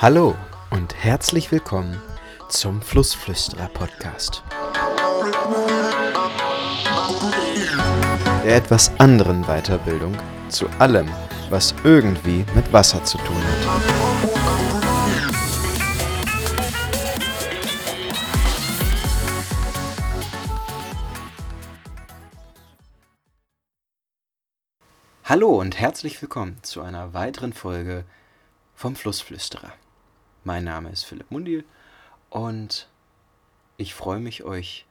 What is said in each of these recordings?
Hallo und herzlich willkommen zum Flussflüsterer Podcast. Der etwas anderen Weiterbildung zu allem, was irgendwie mit Wasser zu tun hat. Hallo und herzlich willkommen zu einer weiteren Folge vom Flussflüsterer. Mein Name ist Philipp Mundil und ich freue mich, euch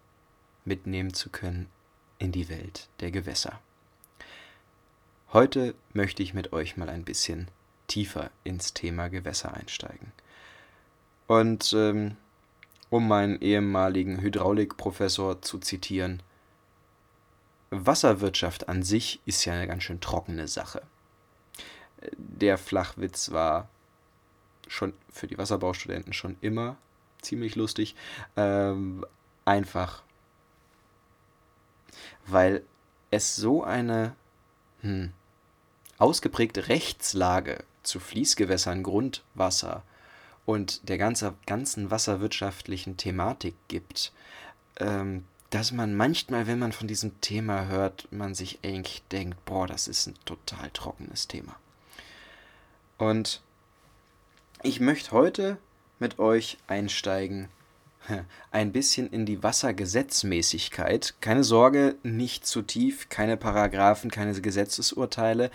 mitnehmen zu können in die Welt der Gewässer. Heute möchte ich mit euch mal ein bisschen tiefer ins Thema Gewässer einsteigen. Und ähm, um meinen ehemaligen Hydraulikprofessor zu zitieren, Wasserwirtschaft an sich ist ja eine ganz schön trockene Sache. Der Flachwitz war schon für die Wasserbaustudenten schon immer ziemlich lustig. Ähm, einfach, weil es so eine hm, ausgeprägte Rechtslage zu Fließgewässern, Grundwasser und der ganze, ganzen wasserwirtschaftlichen Thematik gibt, ähm, dass man manchmal, wenn man von diesem Thema hört, man sich eigentlich denkt, boah, das ist ein total trockenes Thema. Und ich möchte heute mit euch einsteigen ein bisschen in die Wassergesetzmäßigkeit. Keine Sorge, nicht zu tief, keine Paragraphen, keine Gesetzesurteile,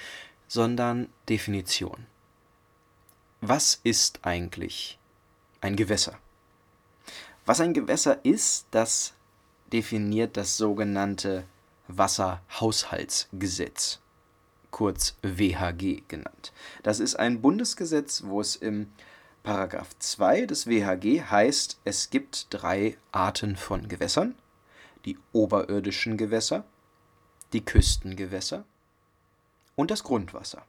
sondern Definition. Was ist eigentlich ein Gewässer? Was ein Gewässer ist, das definiert das sogenannte Wasserhaushaltsgesetz, kurz WHG genannt. Das ist ein Bundesgesetz, wo es im Paragraph 2 des WHG heißt, es gibt drei Arten von Gewässern: die oberirdischen Gewässer, die Küstengewässer und das Grundwasser.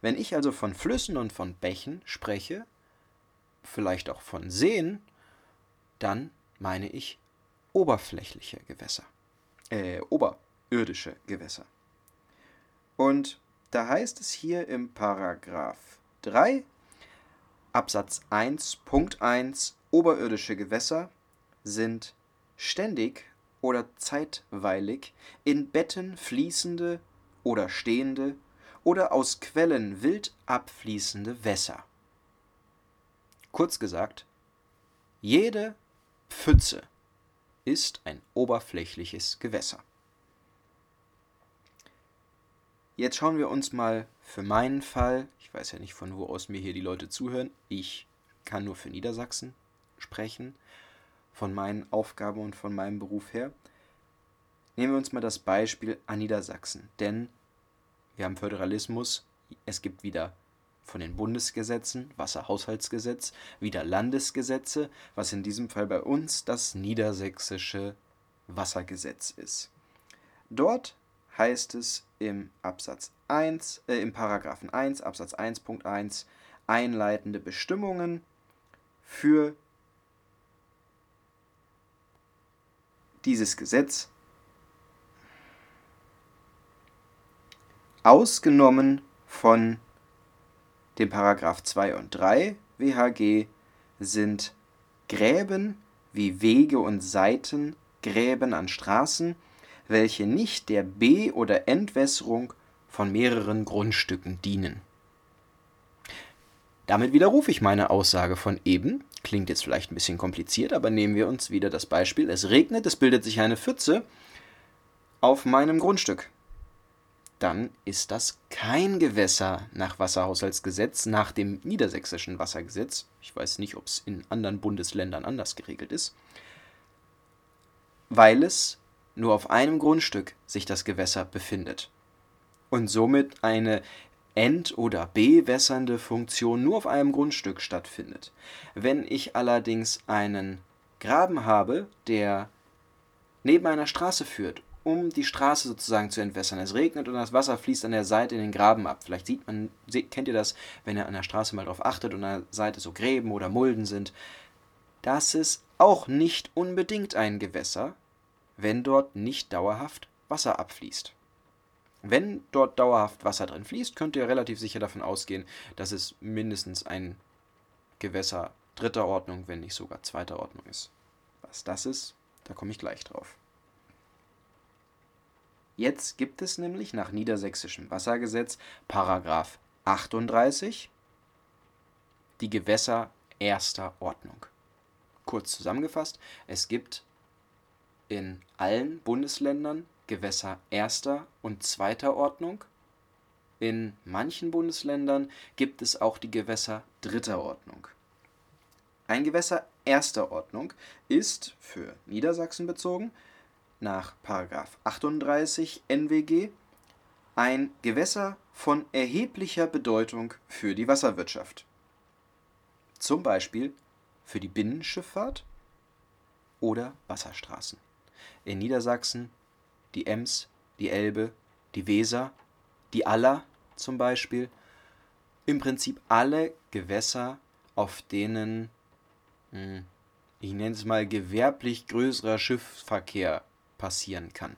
Wenn ich also von Flüssen und von Bächen spreche, vielleicht auch von Seen, dann meine ich oberflächliche Gewässer, äh, oberirdische Gewässer. Und da heißt es hier im Paragraph 3 Absatz 1 Punkt 1 oberirdische Gewässer sind ständig oder zeitweilig in Betten fließende oder stehende oder aus Quellen wild abfließende Wässer. Kurz gesagt, jede Pfütze ist ein oberflächliches Gewässer. Jetzt schauen wir uns mal für meinen Fall, ich weiß ja nicht, von wo aus mir hier die Leute zuhören, ich kann nur für Niedersachsen sprechen, von meinen Aufgaben und von meinem Beruf her. Nehmen wir uns mal das Beispiel an Niedersachsen, denn wir haben Föderalismus, es gibt wieder von den Bundesgesetzen, Wasserhaushaltsgesetz, wieder Landesgesetze, was in diesem Fall bei uns das niedersächsische Wassergesetz ist. Dort heißt es im Absatz 1, äh, im Paragraphen 1, Absatz 1.1 einleitende Bestimmungen für dieses Gesetz. Ausgenommen von dem Paragraph 2 und 3 WHG sind Gräben wie Wege und Seitengräben an Straßen, welche nicht der Be- oder Entwässerung von mehreren Grundstücken dienen. Damit widerrufe ich meine Aussage von eben. Klingt jetzt vielleicht ein bisschen kompliziert, aber nehmen wir uns wieder das Beispiel. Es regnet, es bildet sich eine Pfütze auf meinem Grundstück dann ist das kein Gewässer nach Wasserhaushaltsgesetz, nach dem niedersächsischen Wassergesetz. Ich weiß nicht, ob es in anderen Bundesländern anders geregelt ist. Weil es nur auf einem Grundstück sich das Gewässer befindet und somit eine ent- oder bewässernde Funktion nur auf einem Grundstück stattfindet. Wenn ich allerdings einen Graben habe, der neben einer Straße führt um die Straße sozusagen zu entwässern. Es regnet und das Wasser fließt an der Seite in den Graben ab. Vielleicht sieht man, kennt ihr das, wenn ihr an der Straße mal drauf achtet und an der Seite so Gräben oder Mulden sind. Das ist auch nicht unbedingt ein Gewässer, wenn dort nicht dauerhaft Wasser abfließt. Wenn dort dauerhaft Wasser drin fließt, könnt ihr relativ sicher davon ausgehen, dass es mindestens ein Gewässer dritter Ordnung, wenn nicht sogar zweiter Ordnung ist. Was das ist, da komme ich gleich drauf. Jetzt gibt es nämlich nach niedersächsischem Wassergesetz Paragraph 38 die Gewässer erster Ordnung. Kurz zusammengefasst, es gibt in allen Bundesländern Gewässer erster und zweiter Ordnung. In manchen Bundesländern gibt es auch die Gewässer dritter Ordnung. Ein Gewässer erster Ordnung ist für Niedersachsen bezogen nach 38 NWG ein Gewässer von erheblicher Bedeutung für die Wasserwirtschaft. Zum Beispiel für die Binnenschifffahrt oder Wasserstraßen. In Niedersachsen die Ems, die Elbe, die Weser, die Aller zum Beispiel. Im Prinzip alle Gewässer, auf denen, hm, ich nenne es mal, gewerblich größerer Schiffsverkehr passieren kann.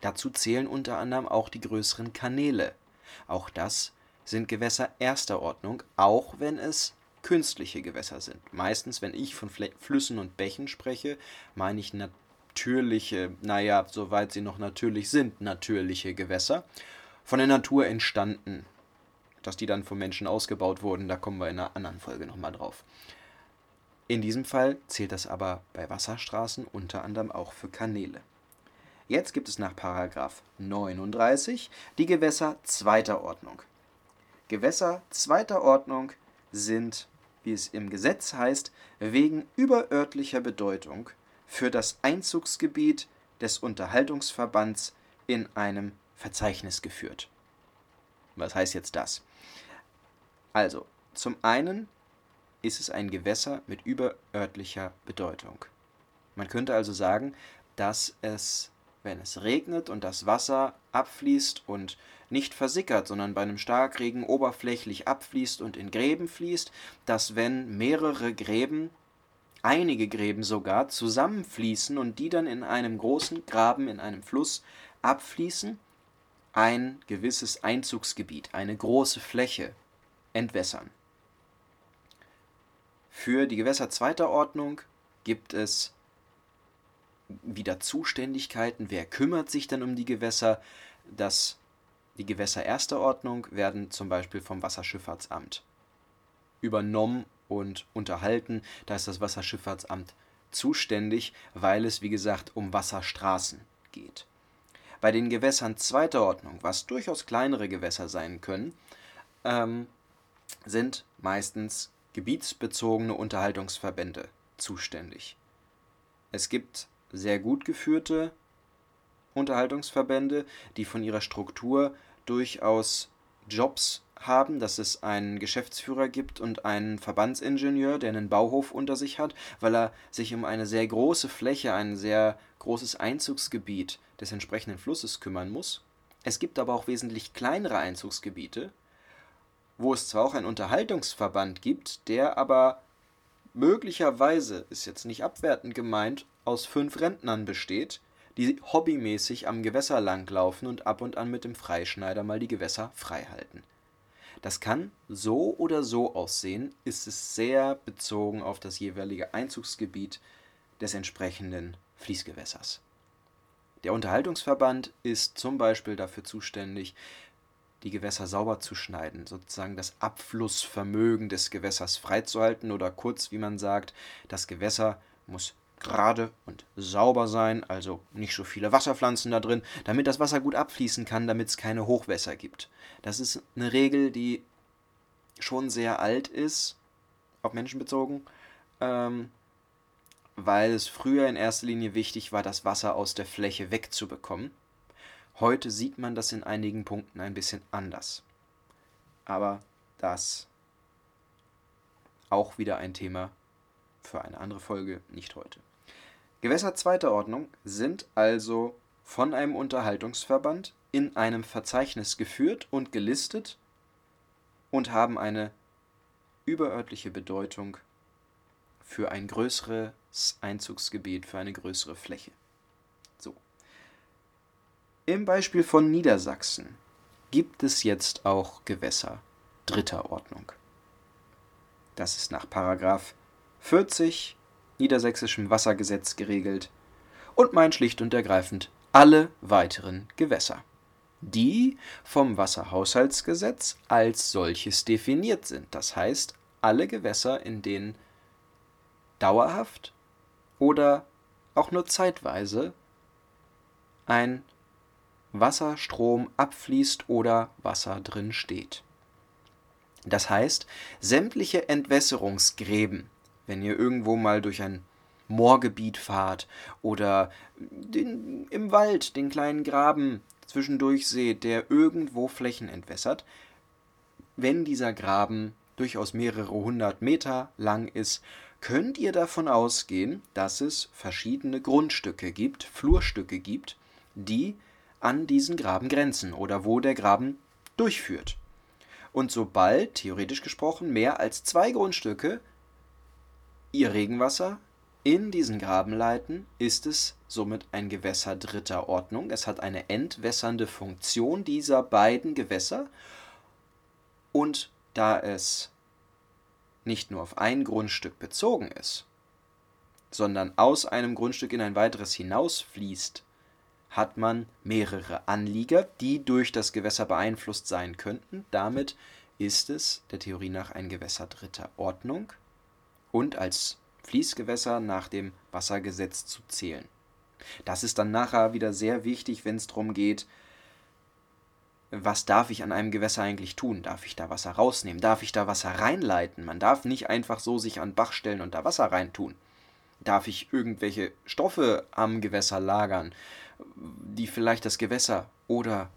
Dazu zählen unter anderem auch die größeren Kanäle. Auch das sind Gewässer erster Ordnung, auch wenn es künstliche Gewässer sind. Meistens, wenn ich von Flüssen und Bächen spreche, meine ich natürliche, naja, soweit sie noch natürlich sind, natürliche Gewässer, von der Natur entstanden. Dass die dann vom Menschen ausgebaut wurden, da kommen wir in einer anderen Folge nochmal drauf. In diesem Fall zählt das aber bei Wasserstraßen unter anderem auch für Kanäle. Jetzt gibt es nach 39 die Gewässer zweiter Ordnung. Gewässer zweiter Ordnung sind, wie es im Gesetz heißt, wegen überörtlicher Bedeutung für das Einzugsgebiet des Unterhaltungsverbands in einem Verzeichnis geführt. Was heißt jetzt das? Also, zum einen ist es ein Gewässer mit überörtlicher Bedeutung. Man könnte also sagen, dass es, wenn es regnet und das Wasser abfließt und nicht versickert, sondern bei einem Starkregen oberflächlich abfließt und in Gräben fließt, dass wenn mehrere Gräben einige Gräben sogar zusammenfließen und die dann in einem großen Graben, in einem Fluss abfließen, ein gewisses Einzugsgebiet, eine große Fläche entwässern. Für die Gewässer zweiter Ordnung gibt es wieder Zuständigkeiten. Wer kümmert sich dann um die Gewässer? Das, die Gewässer erster Ordnung werden zum Beispiel vom Wasserschifffahrtsamt übernommen und unterhalten. Da ist das Wasserschifffahrtsamt zuständig, weil es, wie gesagt, um Wasserstraßen geht. Bei den Gewässern zweiter Ordnung, was durchaus kleinere Gewässer sein können, ähm, sind meistens gebietsbezogene Unterhaltungsverbände zuständig. Es gibt sehr gut geführte Unterhaltungsverbände, die von ihrer Struktur durchaus Jobs haben, dass es einen Geschäftsführer gibt und einen Verbandsingenieur, der einen Bauhof unter sich hat, weil er sich um eine sehr große Fläche, ein sehr großes Einzugsgebiet des entsprechenden Flusses kümmern muss. Es gibt aber auch wesentlich kleinere Einzugsgebiete, wo es zwar auch einen Unterhaltungsverband gibt, der aber möglicherweise, ist jetzt nicht abwertend gemeint, aus fünf Rentnern besteht, die hobbymäßig am Gewässer langlaufen und ab und an mit dem Freischneider mal die Gewässer frei halten. Das kann so oder so aussehen, ist es sehr bezogen auf das jeweilige Einzugsgebiet des entsprechenden Fließgewässers. Der Unterhaltungsverband ist zum Beispiel dafür zuständig, die Gewässer sauber zu schneiden, sozusagen das Abflussvermögen des Gewässers freizuhalten oder kurz, wie man sagt, das Gewässer muss gerade und sauber sein, also nicht so viele Wasserpflanzen da drin, damit das Wasser gut abfließen kann, damit es keine Hochwässer gibt. Das ist eine Regel, die schon sehr alt ist, auf Menschen bezogen, ähm, weil es früher in erster Linie wichtig war, das Wasser aus der Fläche wegzubekommen. Heute sieht man das in einigen Punkten ein bisschen anders. Aber das auch wieder ein Thema für eine andere Folge, nicht heute. Gewässer zweiter Ordnung sind also von einem Unterhaltungsverband in einem Verzeichnis geführt und gelistet und haben eine überörtliche Bedeutung für ein größeres Einzugsgebiet, für eine größere Fläche. So. Im Beispiel von Niedersachsen gibt es jetzt auch Gewässer dritter Ordnung. Das ist nach Paragraph 40 Niedersächsischem Wassergesetz geregelt und meint schlicht und ergreifend alle weiteren Gewässer, die vom Wasserhaushaltsgesetz als solches definiert sind. Das heißt, alle Gewässer, in denen dauerhaft oder auch nur zeitweise ein Wasserstrom abfließt oder Wasser drin steht. Das heißt, sämtliche Entwässerungsgräben, wenn ihr irgendwo mal durch ein Moorgebiet fahrt oder den, im Wald den kleinen Graben zwischendurch seht, der irgendwo Flächen entwässert, wenn dieser Graben durchaus mehrere hundert Meter lang ist, könnt ihr davon ausgehen, dass es verschiedene Grundstücke gibt, Flurstücke gibt, die an diesen Graben grenzen oder wo der Graben durchführt. Und sobald, theoretisch gesprochen, mehr als zwei Grundstücke ihr Regenwasser in diesen Graben leiten, ist es somit ein Gewässer dritter Ordnung. Es hat eine entwässernde Funktion dieser beiden Gewässer. Und da es nicht nur auf ein Grundstück bezogen ist, sondern aus einem Grundstück in ein weiteres hinausfließt, hat man mehrere Anlieger, die durch das Gewässer beeinflusst sein könnten. Damit ist es der Theorie nach ein Gewässer dritter Ordnung und als Fließgewässer nach dem Wassergesetz zu zählen. Das ist dann nachher wieder sehr wichtig, wenn es darum geht, was darf ich an einem Gewässer eigentlich tun? Darf ich da Wasser rausnehmen? Darf ich da Wasser reinleiten? Man darf nicht einfach so sich an Bach stellen und da Wasser reintun. Darf ich irgendwelche Stoffe am Gewässer lagern? die vielleicht das Gewässer oder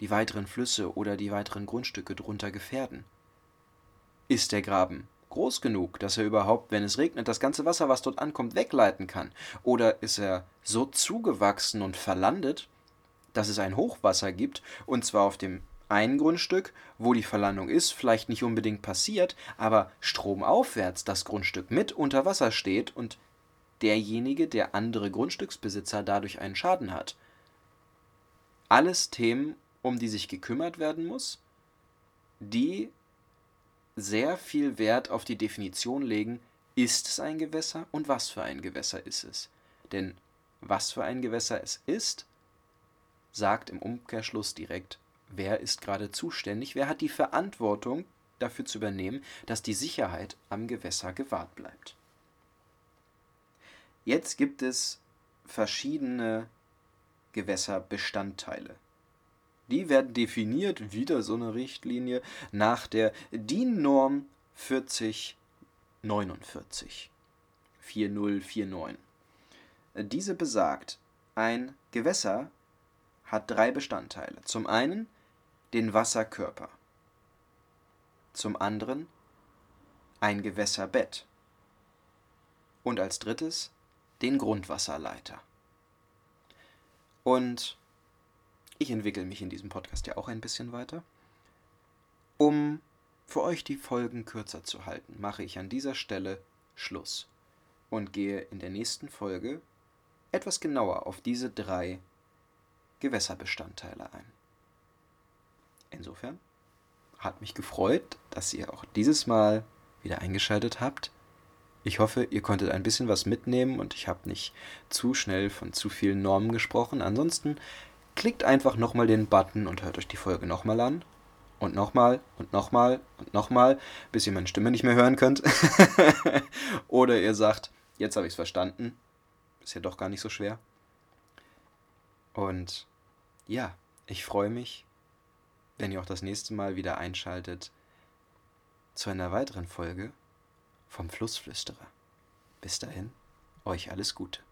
die weiteren Flüsse oder die weiteren Grundstücke drunter gefährden. Ist der Graben groß genug, dass er überhaupt, wenn es regnet, das ganze Wasser, was dort ankommt, wegleiten kann? Oder ist er so zugewachsen und verlandet, dass es ein Hochwasser gibt, und zwar auf dem einen Grundstück, wo die Verlandung ist, vielleicht nicht unbedingt passiert, aber stromaufwärts das Grundstück mit unter Wasser steht und derjenige, der andere Grundstücksbesitzer dadurch einen Schaden hat. Alles Themen, um die sich gekümmert werden muss, die sehr viel Wert auf die Definition legen, ist es ein Gewässer und was für ein Gewässer ist es. Denn was für ein Gewässer es ist, sagt im Umkehrschluss direkt, wer ist gerade zuständig, wer hat die Verantwortung dafür zu übernehmen, dass die Sicherheit am Gewässer gewahrt bleibt. Jetzt gibt es verschiedene Gewässerbestandteile. Die werden definiert, wieder so eine Richtlinie, nach der DIN-Norm 4049. 4049. Diese besagt, ein Gewässer hat drei Bestandteile. Zum einen den Wasserkörper, zum anderen ein Gewässerbett und als drittes den Grundwasserleiter. Und ich entwickle mich in diesem Podcast ja auch ein bisschen weiter. Um für euch die Folgen kürzer zu halten, mache ich an dieser Stelle Schluss und gehe in der nächsten Folge etwas genauer auf diese drei Gewässerbestandteile ein. Insofern hat mich gefreut, dass ihr auch dieses Mal wieder eingeschaltet habt. Ich hoffe, ihr konntet ein bisschen was mitnehmen und ich habe nicht zu schnell von zu vielen Normen gesprochen. Ansonsten klickt einfach nochmal den Button und hört euch die Folge nochmal an. Und nochmal und nochmal und nochmal, bis ihr meine Stimme nicht mehr hören könnt. Oder ihr sagt, jetzt habe ich es verstanden. Ist ja doch gar nicht so schwer. Und ja, ich freue mich, wenn ihr auch das nächste Mal wieder einschaltet zu einer weiteren Folge vom Flussflüsterer. Bis dahin, euch alles Gute.